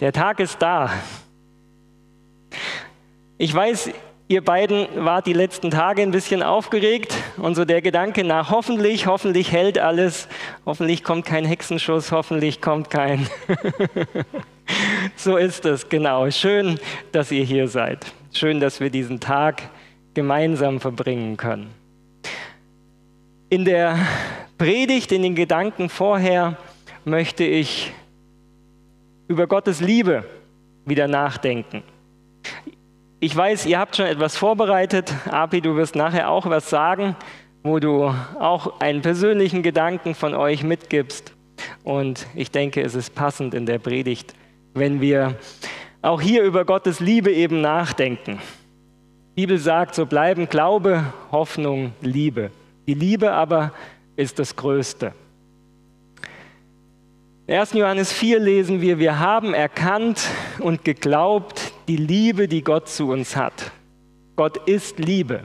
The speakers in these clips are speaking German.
Der Tag ist da. Ich weiß, ihr beiden wart die letzten Tage ein bisschen aufgeregt und so der Gedanke nach hoffentlich, hoffentlich hält alles, hoffentlich kommt kein Hexenschuss, hoffentlich kommt kein. so ist es, genau. Schön, dass ihr hier seid. Schön, dass wir diesen Tag gemeinsam verbringen können. In der Predigt, in den Gedanken vorher, möchte ich über Gottes Liebe wieder nachdenken. Ich weiß, ihr habt schon etwas vorbereitet. Api, du wirst nachher auch was sagen, wo du auch einen persönlichen Gedanken von euch mitgibst. Und ich denke, es ist passend in der Predigt, wenn wir auch hier über Gottes Liebe eben nachdenken. Die Bibel sagt, so bleiben Glaube, Hoffnung, Liebe. Die Liebe aber ist das Größte. 1. Johannes 4 lesen wir, wir haben erkannt und geglaubt die Liebe, die Gott zu uns hat. Gott ist Liebe.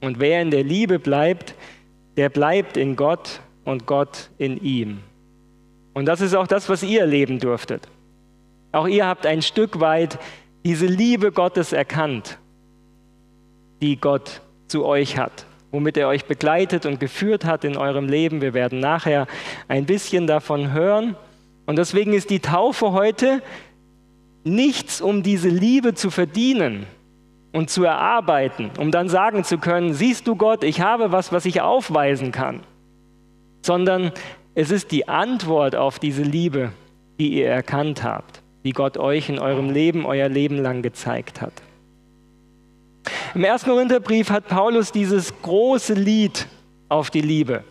Und wer in der Liebe bleibt, der bleibt in Gott und Gott in ihm. Und das ist auch das, was ihr erleben durftet. Auch ihr habt ein Stück weit diese Liebe Gottes erkannt, die Gott zu euch hat, womit er euch begleitet und geführt hat in eurem Leben. Wir werden nachher ein bisschen davon hören. Und deswegen ist die Taufe heute nichts, um diese Liebe zu verdienen und zu erarbeiten, um dann sagen zu können, siehst du Gott, ich habe was, was ich aufweisen kann, sondern es ist die Antwort auf diese Liebe, die ihr erkannt habt, die Gott euch in eurem Leben, euer Leben lang gezeigt hat. Im ersten Korintherbrief hat Paulus dieses große Lied auf die Liebe.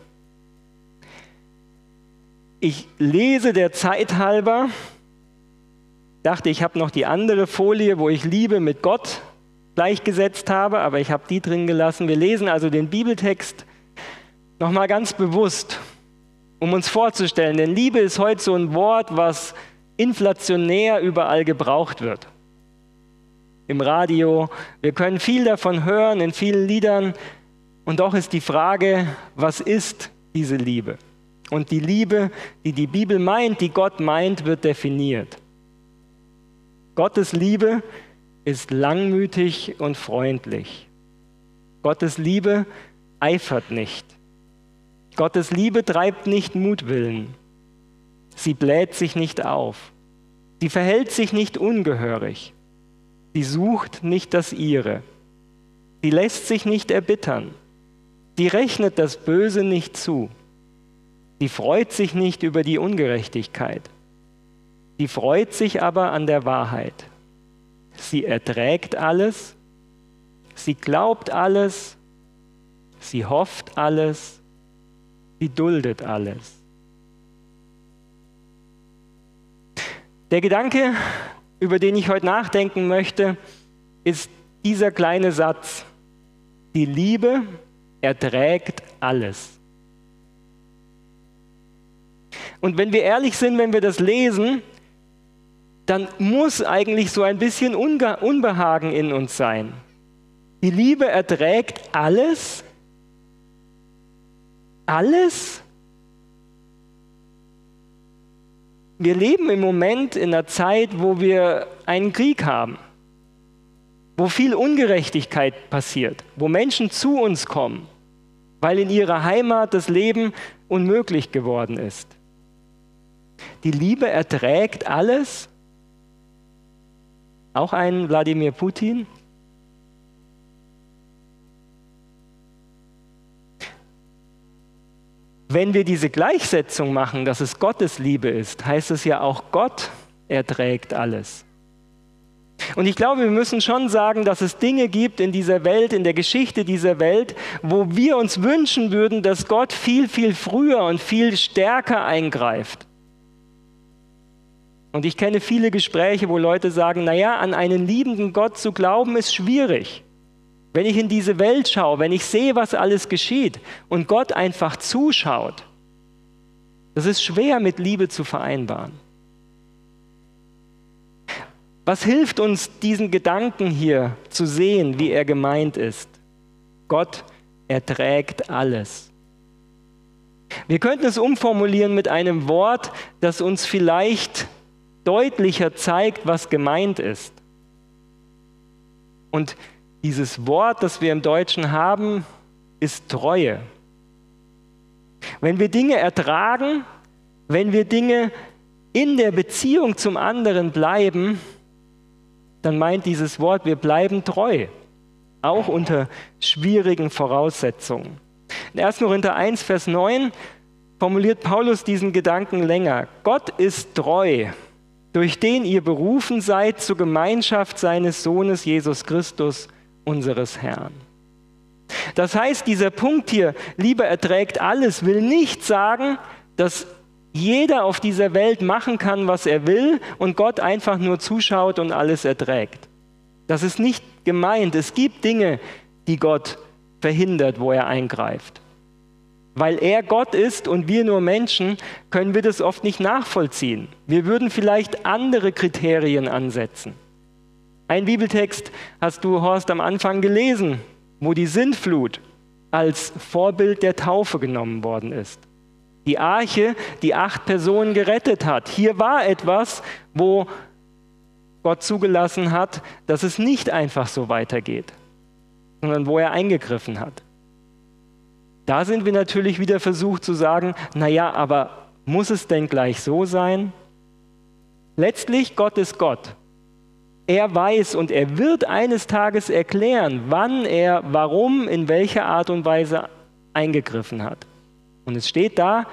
Ich lese der Zeit halber, dachte, ich habe noch die andere Folie, wo ich Liebe mit Gott gleichgesetzt habe, aber ich habe die drin gelassen. Wir lesen also den Bibeltext nochmal ganz bewusst, um uns vorzustellen, denn Liebe ist heute so ein Wort, was inflationär überall gebraucht wird. Im Radio, wir können viel davon hören in vielen Liedern und doch ist die Frage, was ist diese Liebe? Und die Liebe, die die Bibel meint, die Gott meint, wird definiert. Gottes Liebe ist langmütig und freundlich. Gottes Liebe eifert nicht. Gottes Liebe treibt nicht Mutwillen. Sie bläht sich nicht auf. Sie verhält sich nicht ungehörig. Sie sucht nicht das ihre. Sie lässt sich nicht erbittern. Sie rechnet das Böse nicht zu. Sie freut sich nicht über die Ungerechtigkeit. Sie freut sich aber an der Wahrheit. Sie erträgt alles. Sie glaubt alles. Sie hofft alles. Sie duldet alles. Der Gedanke, über den ich heute nachdenken möchte, ist dieser kleine Satz. Die Liebe erträgt alles. Und wenn wir ehrlich sind, wenn wir das lesen, dann muss eigentlich so ein bisschen Unbehagen in uns sein. Die Liebe erträgt alles. Alles? Wir leben im Moment in einer Zeit, wo wir einen Krieg haben, wo viel Ungerechtigkeit passiert, wo Menschen zu uns kommen, weil in ihrer Heimat das Leben unmöglich geworden ist. Die Liebe erträgt alles. Auch ein Wladimir Putin. Wenn wir diese Gleichsetzung machen, dass es Gottes Liebe ist, heißt es ja auch, Gott erträgt alles. Und ich glaube, wir müssen schon sagen, dass es Dinge gibt in dieser Welt, in der Geschichte dieser Welt, wo wir uns wünschen würden, dass Gott viel, viel früher und viel stärker eingreift. Und ich kenne viele Gespräche, wo Leute sagen, naja, an einen liebenden Gott zu glauben ist schwierig. Wenn ich in diese Welt schaue, wenn ich sehe, was alles geschieht und Gott einfach zuschaut, das ist schwer mit Liebe zu vereinbaren. Was hilft uns, diesen Gedanken hier zu sehen, wie er gemeint ist? Gott erträgt alles. Wir könnten es umformulieren mit einem Wort, das uns vielleicht deutlicher zeigt, was gemeint ist. Und dieses Wort, das wir im Deutschen haben, ist Treue. Wenn wir Dinge ertragen, wenn wir Dinge in der Beziehung zum anderen bleiben, dann meint dieses Wort, wir bleiben treu, auch unter schwierigen Voraussetzungen. In 1. Korinther 1, Vers 9 formuliert Paulus diesen Gedanken länger. Gott ist treu, durch den ihr berufen seid zur Gemeinschaft seines Sohnes Jesus Christus, unseres Herrn. Das heißt, dieser Punkt hier, Liebe erträgt alles, will nicht sagen, dass jeder auf dieser Welt machen kann, was er will und Gott einfach nur zuschaut und alles erträgt. Das ist nicht gemeint. Es gibt Dinge, die Gott verhindert, wo er eingreift. Weil er Gott ist und wir nur Menschen, können wir das oft nicht nachvollziehen. Wir würden vielleicht andere Kriterien ansetzen. Ein Bibeltext hast du, Horst, am Anfang gelesen, wo die Sintflut als Vorbild der Taufe genommen worden ist. Die Arche, die acht Personen gerettet hat. Hier war etwas, wo Gott zugelassen hat, dass es nicht einfach so weitergeht, sondern wo er eingegriffen hat. Da sind wir natürlich wieder versucht zu sagen, naja, aber muss es denn gleich so sein? Letztlich, Gott ist Gott. Er weiß und er wird eines Tages erklären, wann er, warum, in welcher Art und Weise eingegriffen hat. Und es steht da,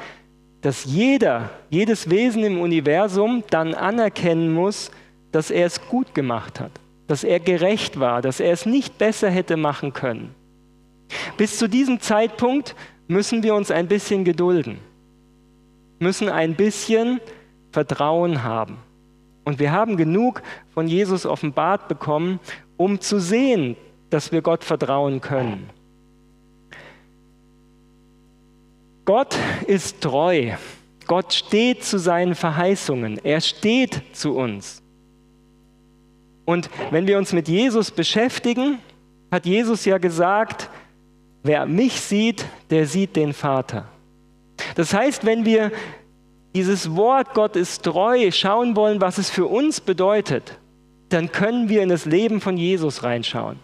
dass jeder, jedes Wesen im Universum dann anerkennen muss, dass er es gut gemacht hat, dass er gerecht war, dass er es nicht besser hätte machen können. Bis zu diesem Zeitpunkt müssen wir uns ein bisschen gedulden, müssen ein bisschen Vertrauen haben. Und wir haben genug von Jesus offenbart bekommen, um zu sehen, dass wir Gott vertrauen können. Gott ist treu. Gott steht zu seinen Verheißungen. Er steht zu uns. Und wenn wir uns mit Jesus beschäftigen, hat Jesus ja gesagt, wer mich sieht, der sieht den Vater. Das heißt, wenn wir dieses Wort Gott ist treu schauen wollen, was es für uns bedeutet, dann können wir in das Leben von Jesus reinschauen.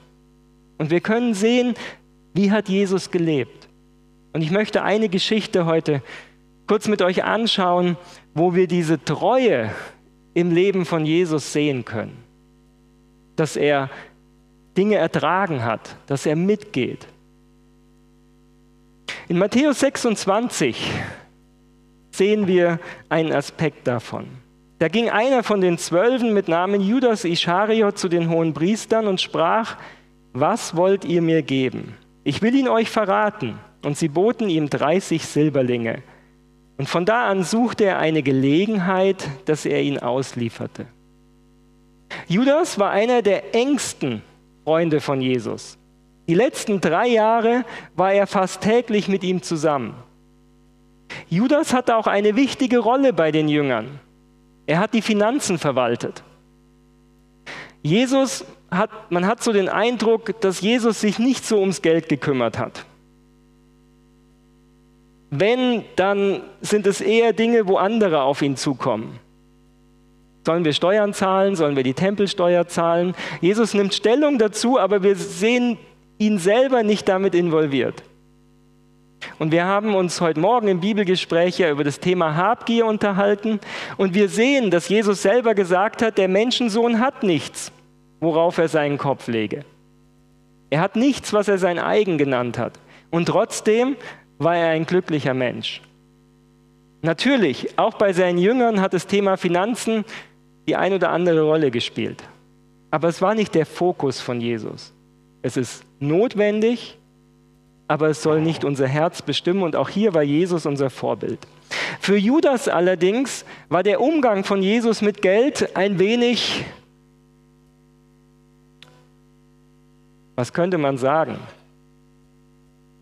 Und wir können sehen, wie hat Jesus gelebt. Und ich möchte eine Geschichte heute kurz mit euch anschauen, wo wir diese Treue im Leben von Jesus sehen können. Dass er Dinge ertragen hat, dass er mitgeht. In Matthäus 26 sehen wir einen Aspekt davon. Da ging einer von den Zwölfen mit Namen Judas Ischariot zu den hohen Priestern und sprach, was wollt ihr mir geben? Ich will ihn euch verraten. Und sie boten ihm 30 Silberlinge. Und von da an suchte er eine Gelegenheit, dass er ihn auslieferte. Judas war einer der engsten Freunde von Jesus. Die letzten drei Jahre war er fast täglich mit ihm zusammen. Judas hatte auch eine wichtige Rolle bei den Jüngern. Er hat die Finanzen verwaltet. Jesus hat, man hat so den Eindruck, dass Jesus sich nicht so ums Geld gekümmert hat. Wenn, dann sind es eher Dinge, wo andere auf ihn zukommen. Sollen wir Steuern zahlen? Sollen wir die Tempelsteuer zahlen? Jesus nimmt Stellung dazu, aber wir sehen ihn selber nicht damit involviert. Und wir haben uns heute Morgen im Bibelgespräch ja über das Thema Habgier unterhalten und wir sehen, dass Jesus selber gesagt hat, der Menschensohn hat nichts, worauf er seinen Kopf lege. Er hat nichts, was er sein eigen genannt hat. Und trotzdem war er ein glücklicher Mensch. Natürlich, auch bei seinen Jüngern hat das Thema Finanzen die ein oder andere Rolle gespielt. Aber es war nicht der Fokus von Jesus. Es ist notwendig, aber es soll nicht unser Herz bestimmen und auch hier war Jesus unser Vorbild. Für Judas allerdings war der Umgang von Jesus mit Geld ein wenig, was könnte man sagen,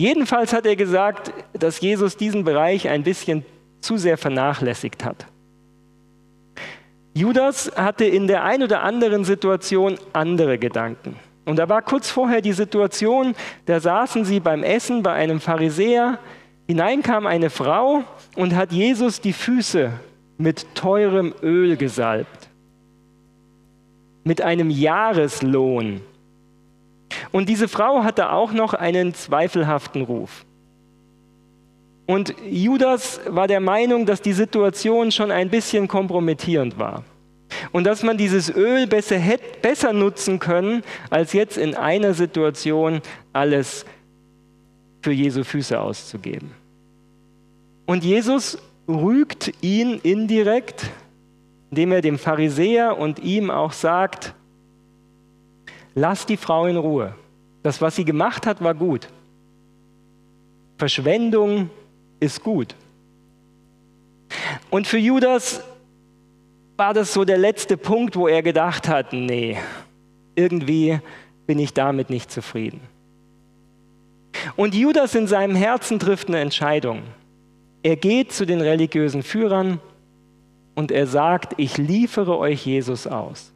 Jedenfalls hat er gesagt, dass Jesus diesen Bereich ein bisschen zu sehr vernachlässigt hat. Judas hatte in der ein oder anderen Situation andere Gedanken. Und da war kurz vorher die Situation, da saßen sie beim Essen bei einem Pharisäer, hinein kam eine Frau und hat Jesus die Füße mit teurem Öl gesalbt. mit einem Jahreslohn. Und diese Frau hatte auch noch einen zweifelhaften Ruf. Und Judas war der Meinung, dass die Situation schon ein bisschen kompromittierend war. Und dass man dieses Öl besser, hätte, besser nutzen können, als jetzt in einer Situation alles für Jesu Füße auszugeben. Und Jesus rügt ihn indirekt, indem er dem Pharisäer und ihm auch sagt, lass die Frau in Ruhe. Das, was sie gemacht hat, war gut. Verschwendung ist gut. Und für Judas war das so der letzte Punkt, wo er gedacht hat, nee, irgendwie bin ich damit nicht zufrieden. Und Judas in seinem Herzen trifft eine Entscheidung. Er geht zu den religiösen Führern und er sagt, ich liefere euch Jesus aus.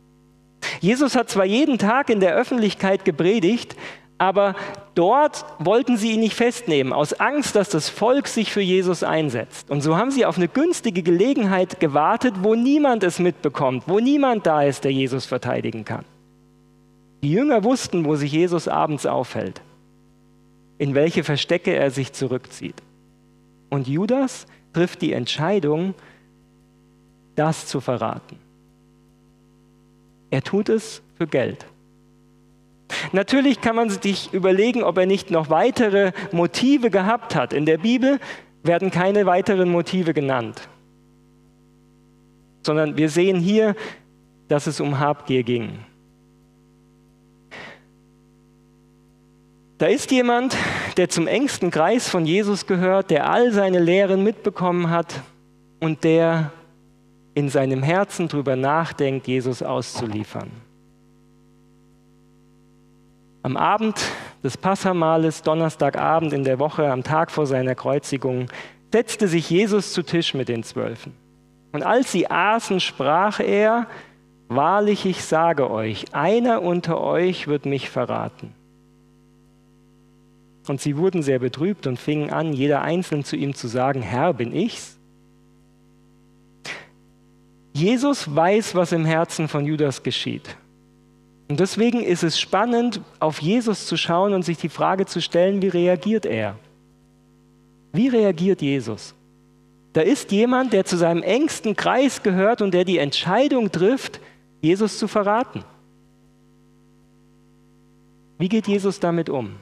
Jesus hat zwar jeden Tag in der Öffentlichkeit gepredigt, aber dort wollten sie ihn nicht festnehmen, aus Angst, dass das Volk sich für Jesus einsetzt. Und so haben sie auf eine günstige Gelegenheit gewartet, wo niemand es mitbekommt, wo niemand da ist, der Jesus verteidigen kann. Die Jünger wussten, wo sich Jesus abends aufhält, in welche Verstecke er sich zurückzieht. Und Judas trifft die Entscheidung, das zu verraten. Er tut es für Geld. Natürlich kann man sich überlegen, ob er nicht noch weitere Motive gehabt hat. In der Bibel werden keine weiteren Motive genannt, sondern wir sehen hier, dass es um Habgier ging. Da ist jemand, der zum engsten Kreis von Jesus gehört, der all seine Lehren mitbekommen hat und der in seinem Herzen darüber nachdenkt, Jesus auszuliefern. Am Abend des Passamales, Donnerstagabend in der Woche, am Tag vor seiner Kreuzigung, setzte sich Jesus zu Tisch mit den Zwölfen. Und als sie aßen, sprach er, Wahrlich, ich sage euch, einer unter euch wird mich verraten. Und sie wurden sehr betrübt und fingen an, jeder einzeln zu ihm zu sagen, Herr, bin ich's? Jesus weiß, was im Herzen von Judas geschieht. Und deswegen ist es spannend, auf Jesus zu schauen und sich die Frage zu stellen, wie reagiert er? Wie reagiert Jesus? Da ist jemand, der zu seinem engsten Kreis gehört und der die Entscheidung trifft, Jesus zu verraten. Wie geht Jesus damit um?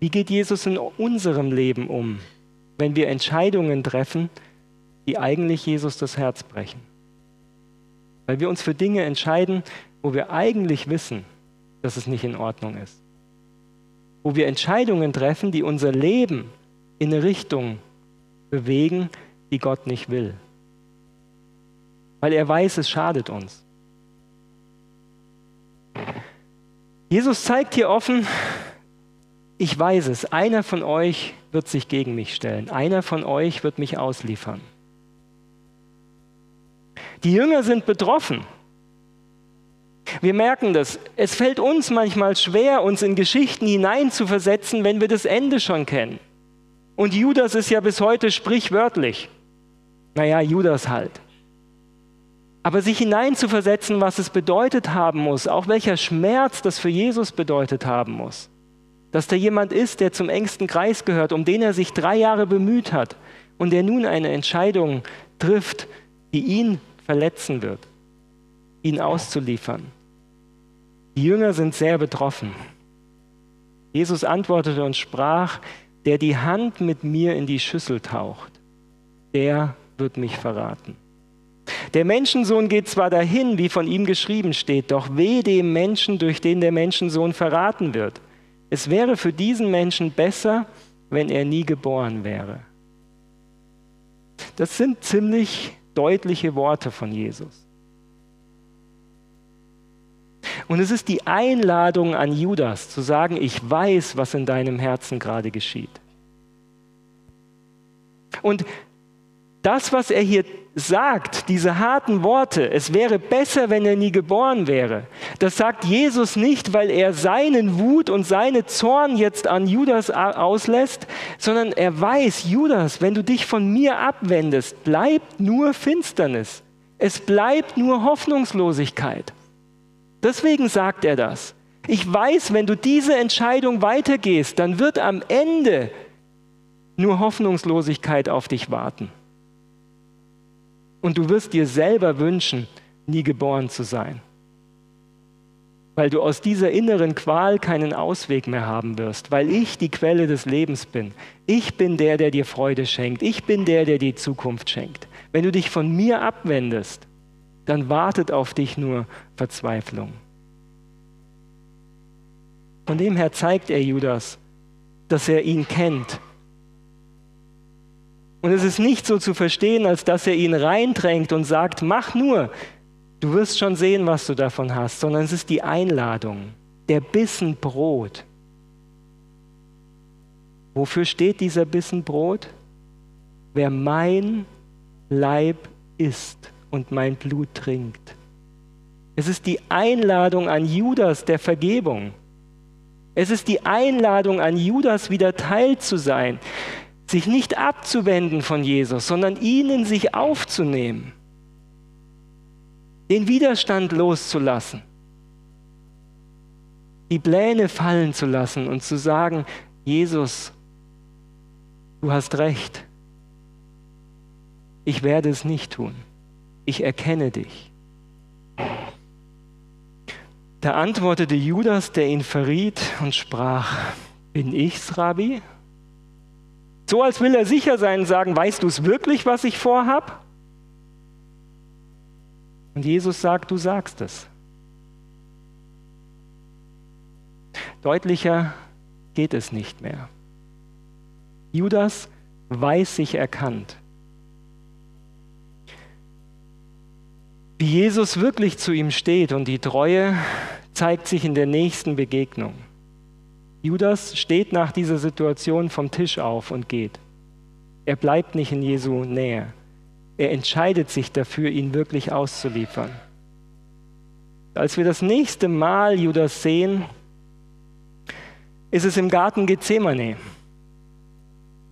Wie geht Jesus in unserem Leben um, wenn wir Entscheidungen treffen, die eigentlich Jesus das Herz brechen? Weil wir uns für Dinge entscheiden, wo wir eigentlich wissen, dass es nicht in Ordnung ist. Wo wir Entscheidungen treffen, die unser Leben in eine Richtung bewegen, die Gott nicht will. Weil er weiß, es schadet uns. Jesus zeigt hier offen, ich weiß es, einer von euch wird sich gegen mich stellen, einer von euch wird mich ausliefern. Die Jünger sind betroffen. Wir merken das. Es fällt uns manchmal schwer, uns in Geschichten hineinzuversetzen, wenn wir das Ende schon kennen. Und Judas ist ja bis heute sprichwörtlich. Naja, Judas halt. Aber sich hineinzuversetzen, was es bedeutet haben muss, auch welcher Schmerz das für Jesus bedeutet haben muss dass da jemand ist, der zum engsten Kreis gehört, um den er sich drei Jahre bemüht hat und der nun eine Entscheidung trifft, die ihn verletzen wird, ihn auszuliefern. Die Jünger sind sehr betroffen. Jesus antwortete und sprach, der die Hand mit mir in die Schüssel taucht, der wird mich verraten. Der Menschensohn geht zwar dahin, wie von ihm geschrieben steht, doch weh dem Menschen, durch den der Menschensohn verraten wird. Es wäre für diesen Menschen besser, wenn er nie geboren wäre. Das sind ziemlich deutliche Worte von Jesus. Und es ist die Einladung an Judas zu sagen, ich weiß, was in deinem Herzen gerade geschieht. Und das, was er hier sagt, diese harten Worte, es wäre besser, wenn er nie geboren wäre, das sagt Jesus nicht, weil er seinen Wut und seine Zorn jetzt an Judas auslässt, sondern er weiß, Judas, wenn du dich von mir abwendest, bleibt nur Finsternis. Es bleibt nur Hoffnungslosigkeit. Deswegen sagt er das. Ich weiß, wenn du diese Entscheidung weitergehst, dann wird am Ende nur Hoffnungslosigkeit auf dich warten. Und du wirst dir selber wünschen, nie geboren zu sein, weil du aus dieser inneren Qual keinen Ausweg mehr haben wirst, weil ich die Quelle des Lebens bin. Ich bin der, der dir Freude schenkt. Ich bin der, der die Zukunft schenkt. Wenn du dich von mir abwendest, dann wartet auf dich nur Verzweiflung. Von dem her zeigt er Judas, dass er ihn kennt. Und es ist nicht so zu verstehen, als dass er ihn reindrängt und sagt, mach nur, du wirst schon sehen, was du davon hast, sondern es ist die Einladung, der Bissen Brot. Wofür steht dieser Bissen Brot? Wer mein Leib isst und mein Blut trinkt. Es ist die Einladung an Judas der Vergebung. Es ist die Einladung an Judas, wieder Teil zu sein, sich nicht abzuwenden von Jesus, sondern ihn in sich aufzunehmen, den Widerstand loszulassen, die Pläne fallen zu lassen und zu sagen, Jesus, du hast recht, ich werde es nicht tun, ich erkenne dich. Da antwortete Judas, der ihn verriet, und sprach, bin ich's, Rabbi? So als will er sicher sein und sagen, weißt du es wirklich, was ich vorhab? Und Jesus sagt, du sagst es. Deutlicher geht es nicht mehr. Judas weiß sich erkannt. Wie Jesus wirklich zu ihm steht und die Treue zeigt sich in der nächsten Begegnung. Judas steht nach dieser Situation vom Tisch auf und geht. Er bleibt nicht in Jesu Nähe. Er entscheidet sich dafür, ihn wirklich auszuliefern. Als wir das nächste Mal Judas sehen, ist es im Garten Gethsemane.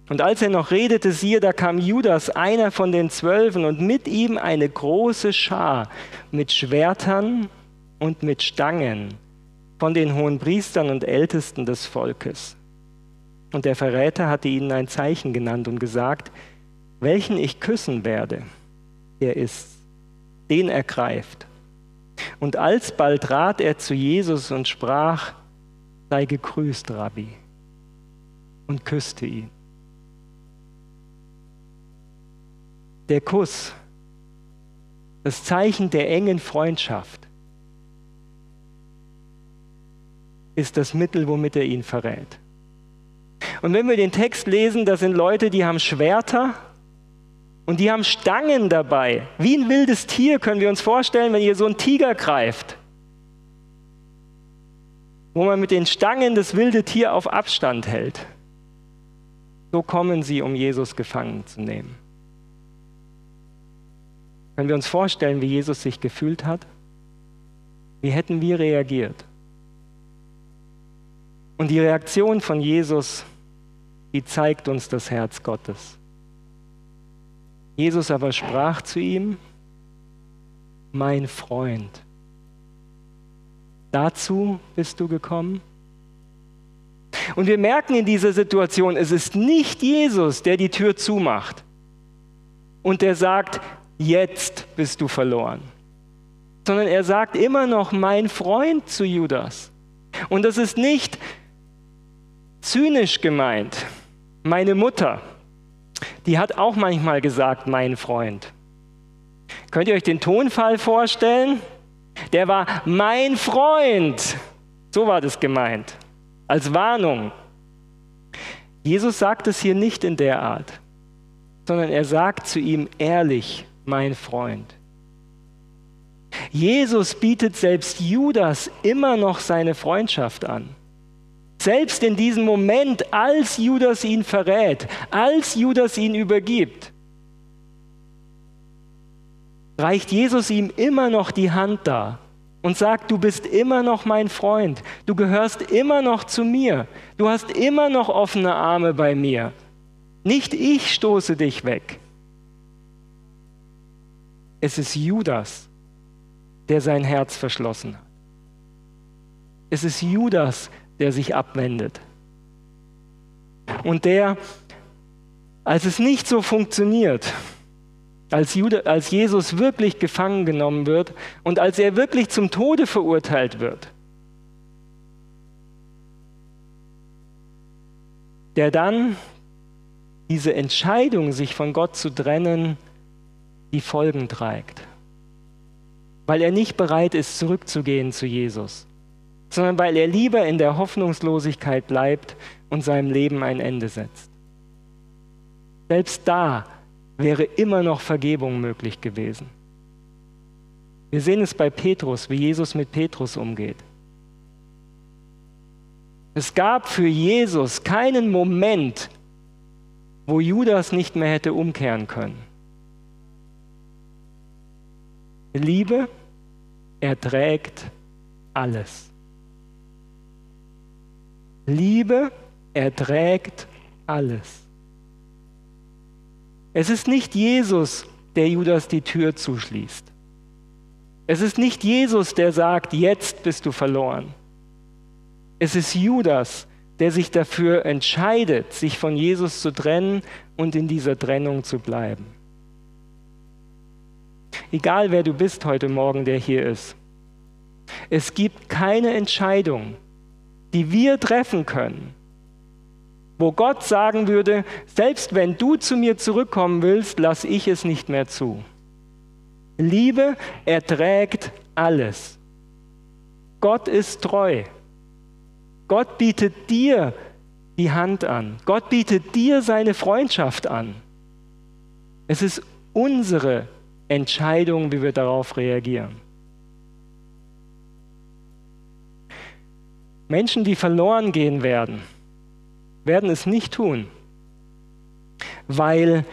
Und als er noch redete, siehe, da kam Judas, einer von den Zwölfen, und mit ihm eine große Schar mit Schwertern und mit Stangen von den hohen Priestern und Ältesten des Volkes. Und der Verräter hatte ihnen ein Zeichen genannt und gesagt, welchen ich küssen werde, der ist, den ergreift. Und alsbald trat er zu Jesus und sprach, sei gegrüßt, Rabbi, und küsste ihn. Der Kuss, das Zeichen der engen Freundschaft, ist das Mittel, womit er ihn verrät. Und wenn wir den Text lesen, das sind Leute, die haben Schwerter und die haben Stangen dabei. Wie ein wildes Tier können wir uns vorstellen, wenn ihr so einen Tiger greift. Wo man mit den Stangen das wilde Tier auf Abstand hält. So kommen sie, um Jesus gefangen zu nehmen. Können wir uns vorstellen, wie Jesus sich gefühlt hat? Wie hätten wir reagiert? Und die Reaktion von Jesus, die zeigt uns das Herz Gottes. Jesus aber sprach zu ihm, mein Freund, dazu bist du gekommen? Und wir merken in dieser Situation, es ist nicht Jesus, der die Tür zumacht und der sagt, jetzt bist du verloren, sondern er sagt immer noch, mein Freund zu Judas. Und das ist nicht, zynisch gemeint. Meine Mutter, die hat auch manchmal gesagt, mein Freund. Könnt ihr euch den Tonfall vorstellen? Der war mein Freund. So war das gemeint. Als Warnung. Jesus sagt es hier nicht in der Art, sondern er sagt zu ihm ehrlich, mein Freund. Jesus bietet selbst Judas immer noch seine Freundschaft an. Selbst in diesem Moment, als Judas ihn verrät, als Judas ihn übergibt, reicht Jesus ihm immer noch die Hand dar und sagt, du bist immer noch mein Freund, du gehörst immer noch zu mir, du hast immer noch offene Arme bei mir. Nicht ich stoße dich weg. es ist Judas, der sein Herz verschlossen hat. Es ist Judas, der sich abwendet. Und der, als es nicht so funktioniert, als, Jude, als Jesus wirklich gefangen genommen wird und als er wirklich zum Tode verurteilt wird, der dann diese Entscheidung, sich von Gott zu trennen, die Folgen trägt. Weil er nicht bereit ist, zurückzugehen zu Jesus, sondern weil er lieber in der Hoffnungslosigkeit bleibt und seinem Leben ein Ende setzt. Selbst da wäre immer noch Vergebung möglich gewesen. Wir sehen es bei Petrus, wie Jesus mit Petrus umgeht. Es gab für Jesus keinen Moment, wo Judas nicht mehr hätte umkehren können. Liebe erträgt alles. Liebe erträgt alles. Es ist nicht Jesus, der Judas die Tür zuschließt. Es ist nicht Jesus, der sagt, jetzt bist du verloren. Es ist Judas, der sich dafür entscheidet, sich von Jesus zu trennen und in dieser Trennung zu bleiben. Egal wer du bist heute Morgen, der hier ist. Es gibt keine Entscheidung, die wir treffen können, wo Gott sagen würde, selbst wenn du zu mir zurückkommen willst, lasse ich es nicht mehr zu. Liebe erträgt alles. Gott ist treu. Gott bietet dir die Hand an. Gott bietet dir seine Freundschaft an. Es ist unsere Entscheidung, wie wir darauf reagieren. Menschen, die verloren gehen werden, werden es nicht tun, weil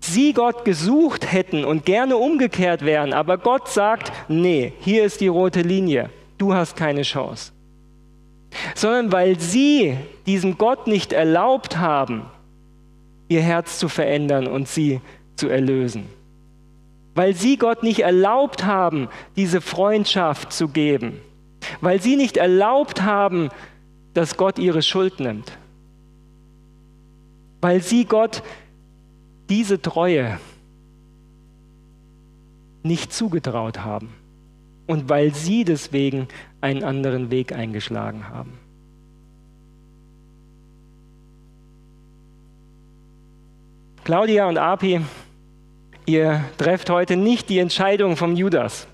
sie Gott gesucht hätten und gerne umgekehrt wären, aber Gott sagt, nee, hier ist die rote Linie, du hast keine Chance. Sondern weil sie diesem Gott nicht erlaubt haben, ihr Herz zu verändern und sie zu erlösen. Weil sie Gott nicht erlaubt haben, diese Freundschaft zu geben. Weil sie nicht erlaubt haben, dass Gott ihre Schuld nimmt weil sie Gott diese Treue nicht zugetraut haben und weil sie deswegen einen anderen Weg eingeschlagen haben. Claudia und Api, ihr trefft heute nicht die Entscheidung vom Judas.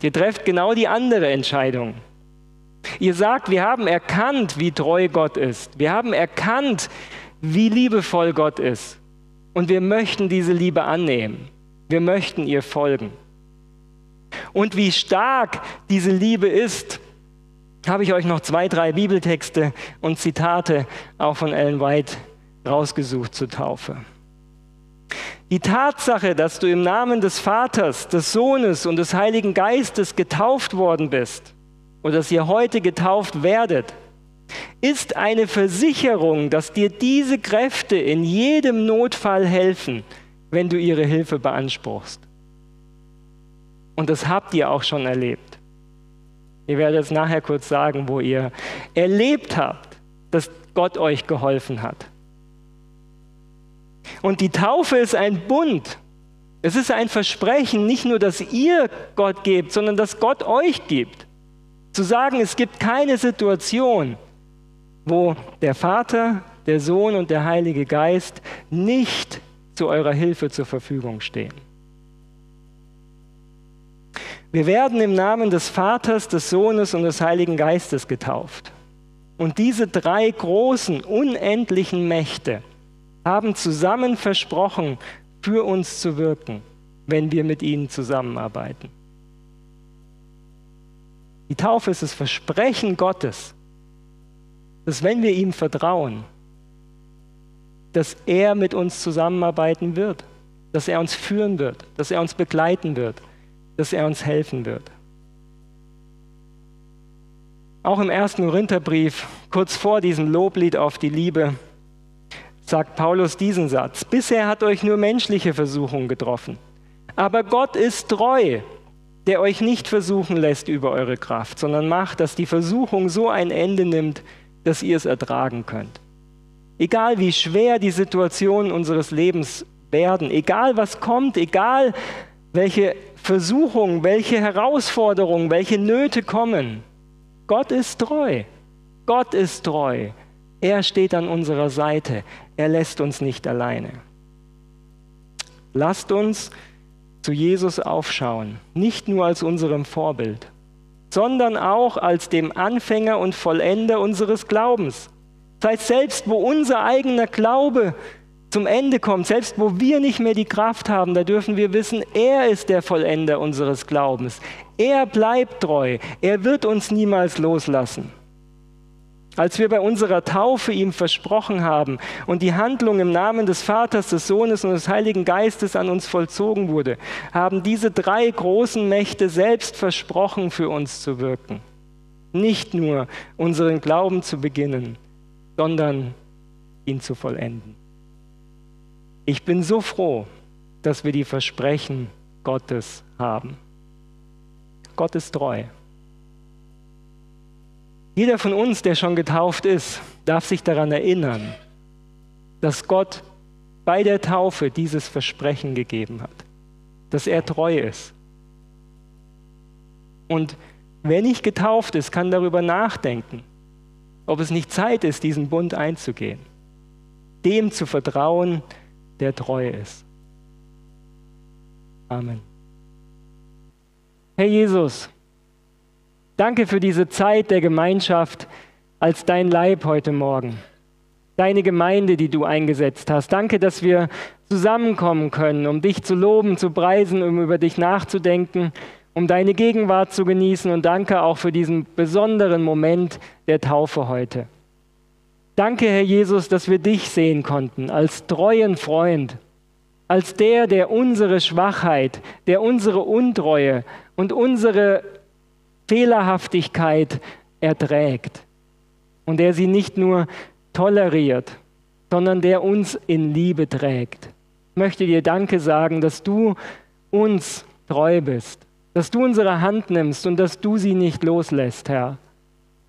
Ihr trefft genau die andere Entscheidung. Ihr sagt, wir haben erkannt, wie treu Gott ist. Wir haben erkannt, wie liebevoll Gott ist. Und wir möchten diese Liebe annehmen. Wir möchten ihr folgen. Und wie stark diese Liebe ist, habe ich euch noch zwei, drei Bibeltexte und Zitate auch von Ellen White rausgesucht zur Taufe. Die Tatsache, dass du im Namen des Vaters, des Sohnes und des Heiligen Geistes getauft worden bist oder dass ihr heute getauft werdet, ist eine Versicherung, dass dir diese Kräfte in jedem Notfall helfen, wenn du ihre Hilfe beanspruchst. Und das habt ihr auch schon erlebt. Ihr werdet es nachher kurz sagen, wo ihr erlebt habt, dass Gott euch geholfen hat. Und die Taufe ist ein Bund. Es ist ein Versprechen, nicht nur, dass ihr Gott gebt, sondern dass Gott euch gibt. Zu sagen, es gibt keine Situation, wo der Vater, der Sohn und der Heilige Geist nicht zu eurer Hilfe zur Verfügung stehen. Wir werden im Namen des Vaters, des Sohnes und des Heiligen Geistes getauft. Und diese drei großen, unendlichen Mächte haben zusammen versprochen, für uns zu wirken, wenn wir mit ihnen zusammenarbeiten. Die Taufe ist das Versprechen Gottes, dass wenn wir ihm vertrauen, dass er mit uns zusammenarbeiten wird, dass er uns führen wird, dass er uns begleiten wird, dass er uns helfen wird. Auch im ersten Korintherbrief, kurz vor diesem Loblied auf die Liebe, sagt Paulus diesen Satz. Bisher hat euch nur menschliche Versuchung getroffen. Aber Gott ist treu, der euch nicht versuchen lässt über eure Kraft, sondern macht, dass die Versuchung so ein Ende nimmt, dass ihr es ertragen könnt. Egal wie schwer die Situationen unseres Lebens werden, egal was kommt, egal welche Versuchungen, welche Herausforderungen, welche Nöte kommen, Gott ist treu. Gott ist treu. Er steht an unserer Seite. Er lässt uns nicht alleine. Lasst uns zu Jesus aufschauen, nicht nur als unserem Vorbild, sondern auch als dem Anfänger und Vollender unseres Glaubens. Das heißt, selbst wo unser eigener Glaube zum Ende kommt, selbst wo wir nicht mehr die Kraft haben, da dürfen wir wissen, er ist der Vollender unseres Glaubens. Er bleibt treu. Er wird uns niemals loslassen. Als wir bei unserer Taufe ihm versprochen haben und die Handlung im Namen des Vaters, des Sohnes und des Heiligen Geistes an uns vollzogen wurde, haben diese drei großen Mächte selbst versprochen, für uns zu wirken. Nicht nur unseren Glauben zu beginnen, sondern ihn zu vollenden. Ich bin so froh, dass wir die Versprechen Gottes haben. Gott ist treu. Jeder von uns, der schon getauft ist, darf sich daran erinnern, dass Gott bei der Taufe dieses Versprechen gegeben hat, dass er treu ist. Und wer nicht getauft ist, kann darüber nachdenken, ob es nicht Zeit ist, diesen Bund einzugehen, dem zu vertrauen, der treu ist. Amen. Herr Jesus, danke für diese Zeit der Gemeinschaft als dein Leib heute Morgen. Deine Gemeinde, die du eingesetzt hast. Danke, dass wir zusammenkommen können, um dich zu loben, zu preisen, um über dich nachzudenken, um deine Gegenwart zu genießen. Und danke auch für diesen besonderen Moment der Taufe heute. Danke, Herr Jesus, dass wir dich sehen konnten als treuen Freund, als der, der unsere Schwachheit, der unsere Untreue und unsere Fehlerhaftigkeit erträgt und der sie nicht nur toleriert, sondern der uns in Liebe trägt. Ich möchte dir Danke sagen, dass du uns treu bist, dass du unsere Hand nimmst und dass du sie nicht loslässt, Herr.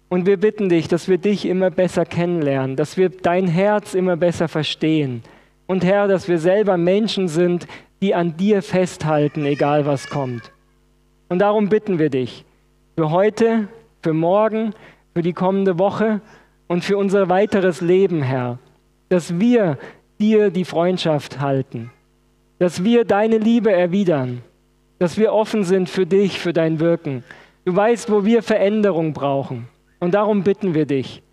Und wir bitten dich, dass wir dich immer besser kennenlernen, dass wir dein Herz immer besser verstehen. Und Herr, dass wir selber Menschen sind, die an dir festhalten, egal was kommt. Und darum bitten wir dich für heute, für morgen, für die kommende Woche und für unser weiteres Leben, Herr, dass wir dir die Freundschaft halten, dass wir deine Liebe erwidern, dass wir offen sind für dich, für dein Wirken. Du weißt, wo wir Veränderung brauchen. Und darum bitten wir dich,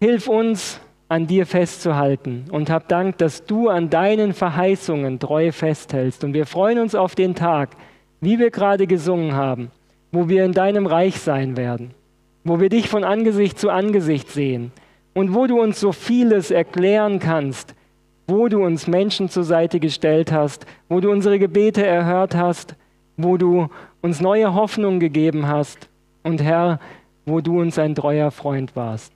hilf uns, an dir festzuhalten und hab Dank, dass du an deinen Verheißungen treu festhältst. Und wir freuen uns auf den Tag, wie wir gerade gesungen haben, wo wir in deinem Reich sein werden, wo wir dich von Angesicht zu Angesicht sehen und wo du uns so vieles erklären kannst, wo du uns Menschen zur Seite gestellt hast, wo du unsere Gebete erhört hast, wo du uns neue Hoffnung gegeben hast. Und Herr, wo du uns ein treuer Freund warst.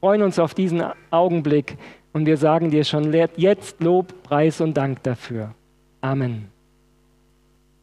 Wir freuen uns auf diesen Augenblick und wir sagen dir schon jetzt Lob, Preis und Dank dafür. Amen.